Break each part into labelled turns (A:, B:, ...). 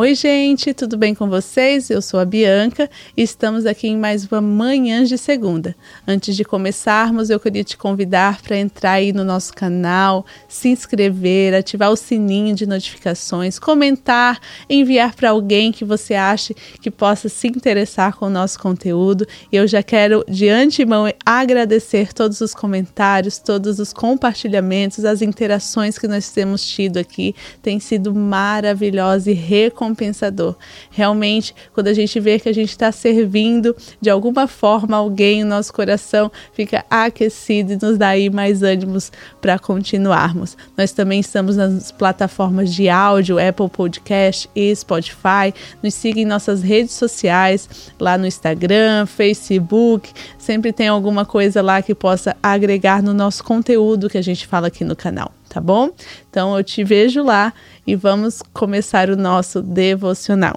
A: Oi, gente, tudo bem com vocês? Eu sou a Bianca e estamos aqui em mais uma Manhã de Segunda. Antes de começarmos, eu queria te convidar para entrar aí no nosso canal, se inscrever, ativar o sininho de notificações, comentar, enviar para alguém que você ache que possa se interessar com o nosso conteúdo. E eu já quero, de antemão, agradecer todos os comentários, todos os compartilhamentos, as interações que nós temos tido aqui. Tem sido maravilhosa e recompensadora recompensador. Realmente, quando a gente vê que a gente está servindo de alguma forma alguém, o nosso coração fica aquecido e nos dá aí mais ânimos para continuarmos. Nós também estamos nas plataformas de áudio, Apple Podcast e Spotify. Nos siga em nossas redes sociais, lá no Instagram, Facebook. Sempre tem alguma coisa lá que possa agregar no nosso conteúdo que a gente fala aqui no canal tá bom? Então eu te vejo lá e vamos começar o nosso devocional.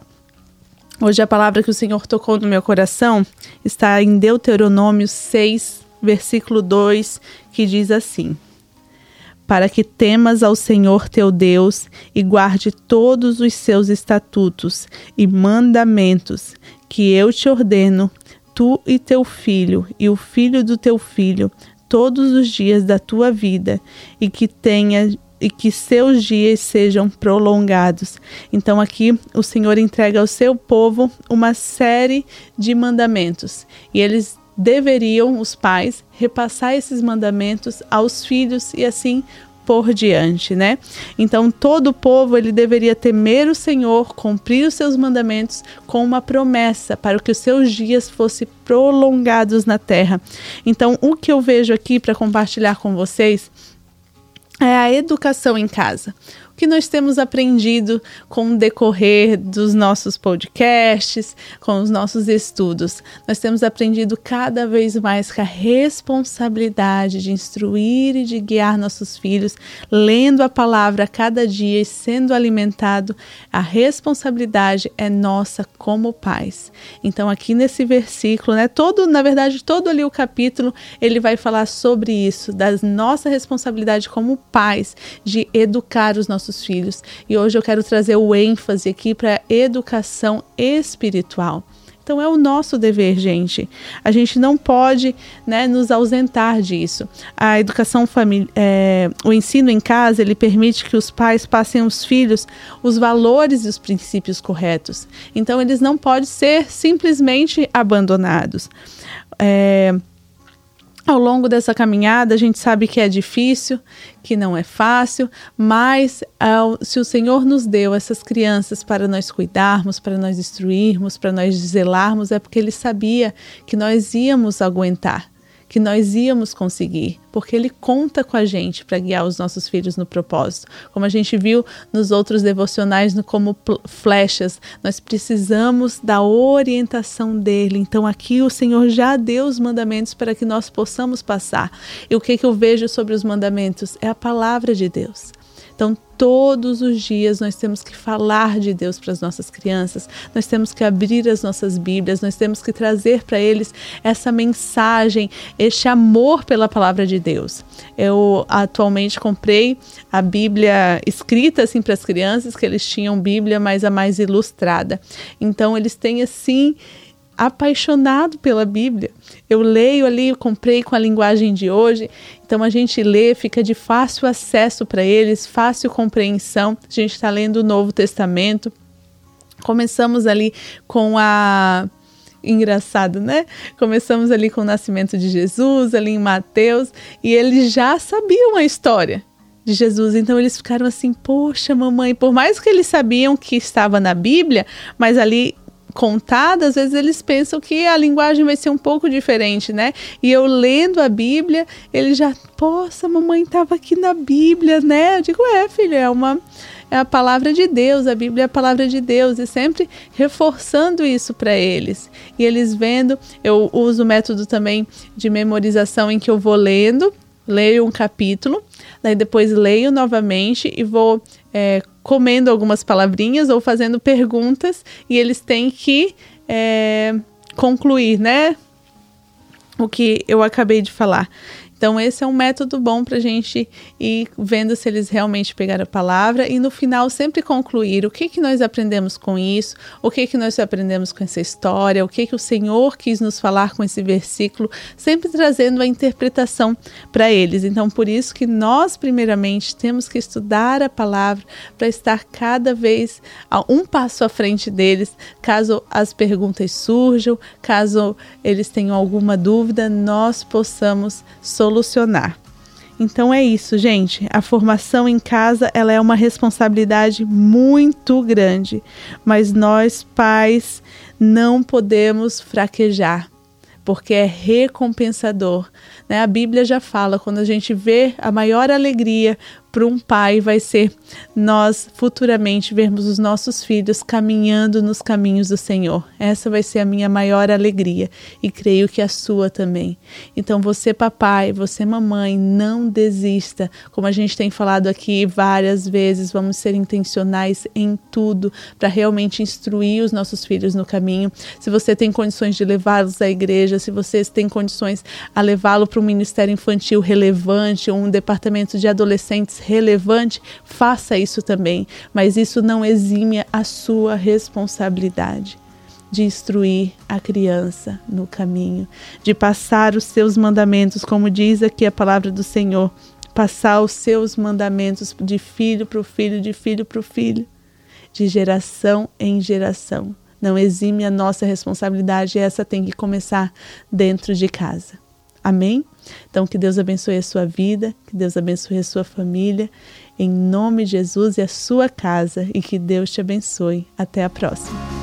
A: Hoje a palavra que o Senhor tocou no meu coração está em Deuteronômio 6, versículo 2, que diz assim: Para que temas ao Senhor teu Deus e guarde todos os seus estatutos e mandamentos que eu te ordeno, tu e teu filho e o filho do teu filho, todos os dias da tua vida e que tenha e que seus dias sejam prolongados. Então aqui o Senhor entrega ao seu povo uma série de mandamentos e eles deveriam os pais repassar esses mandamentos aos filhos e assim por diante, né? Então todo o povo ele deveria temer o Senhor, cumprir os seus mandamentos com uma promessa para que os seus dias fossem prolongados na terra. Então o que eu vejo aqui para compartilhar com vocês é a educação em casa que nós temos aprendido com o decorrer dos nossos podcasts, com os nossos estudos. Nós temos aprendido cada vez mais que a responsabilidade de instruir e de guiar nossos filhos, lendo a palavra a cada dia e sendo alimentado, a responsabilidade é nossa como pais. Então aqui nesse versículo, né, todo, na verdade, todo ali o capítulo, ele vai falar sobre isso, da nossa responsabilidade como pais de educar os nossos nossos filhos. E hoje eu quero trazer o ênfase aqui para educação espiritual. Então é o nosso dever, gente. A gente não pode né, nos ausentar disso. A educação familiar, é, o ensino em casa, ele permite que os pais passem aos filhos os valores e os princípios corretos. Então eles não podem ser simplesmente abandonados. É, ao longo dessa caminhada, a gente sabe que é difícil, que não é fácil, mas ao, se o Senhor nos deu essas crianças para nós cuidarmos, para nós instruirmos, para nós zelarmos, é porque Ele sabia que nós íamos aguentar que nós íamos conseguir, porque Ele conta com a gente para guiar os nossos filhos no propósito. Como a gente viu nos outros devocionais, no como flechas, nós precisamos da orientação dele. Então aqui o Senhor já deu os mandamentos para que nós possamos passar. E o que, que eu vejo sobre os mandamentos? É a palavra de Deus. Então, todos os dias nós temos que falar de Deus para as nossas crianças, nós temos que abrir as nossas Bíblias, nós temos que trazer para eles essa mensagem, este amor pela palavra de Deus. Eu atualmente comprei a Bíblia escrita assim para as crianças, que eles tinham Bíblia, mas a mais ilustrada. Então, eles têm assim apaixonado pela Bíblia. Eu leio ali, eu comprei com a linguagem de hoje, então a gente lê, fica de fácil acesso para eles, fácil compreensão. A gente está lendo o Novo Testamento. Começamos ali com a engraçado, né? Começamos ali com o nascimento de Jesus, ali em Mateus, e eles já sabiam a história de Jesus. Então eles ficaram assim: "Poxa, mamãe, por mais que eles sabiam que estava na Bíblia, mas ali contada, às vezes eles pensam que a linguagem vai ser um pouco diferente, né? E eu lendo a Bíblia, ele já, poxa, mamãe estava aqui na Bíblia, né? Eu digo, é, filho, é uma é a palavra de Deus, a Bíblia é a palavra de Deus, e sempre reforçando isso para eles. E eles vendo, eu uso o método também de memorização em que eu vou lendo, leio um capítulo, daí depois leio novamente e vou é, comendo algumas palavrinhas ou fazendo perguntas e eles têm que é, concluir, né? O que eu acabei de falar. Então, esse é um método bom para a gente ir vendo se eles realmente pegaram a palavra e no final sempre concluir o que, que nós aprendemos com isso, o que, que nós aprendemos com essa história, o que, que o Senhor quis nos falar com esse versículo, sempre trazendo a interpretação para eles. Então, por isso que nós, primeiramente, temos que estudar a palavra para estar cada vez um passo à frente deles, caso as perguntas surjam, caso eles tenham alguma dúvida, nós possamos solucionar. Então é isso, gente. A formação em casa, ela é uma responsabilidade muito grande, mas nós pais não podemos fraquejar porque é recompensador. Né? A Bíblia já fala, quando a gente vê a maior alegria para um pai vai ser nós futuramente vermos os nossos filhos caminhando nos caminhos do Senhor. Essa vai ser a minha maior alegria e creio que a sua também. Então você papai, você mamãe, não desista. Como a gente tem falado aqui várias vezes, vamos ser intencionais em tudo para realmente instruir os nossos filhos no caminho. Se você tem condições de levá-los à igreja, se você tem condições a levá-lo para um ministério infantil relevante, ou um departamento de adolescentes relevante, faça isso também, mas isso não exime a sua responsabilidade de instruir a criança no caminho, de passar os seus mandamentos, como diz aqui a palavra do Senhor, passar os seus mandamentos de filho para o filho, de filho para o filho, de geração em geração. Não exime a nossa responsabilidade, essa tem que começar dentro de casa. Amém? Então, que Deus abençoe a sua vida, que Deus abençoe a sua família, em nome de Jesus e a sua casa, e que Deus te abençoe. Até a próxima.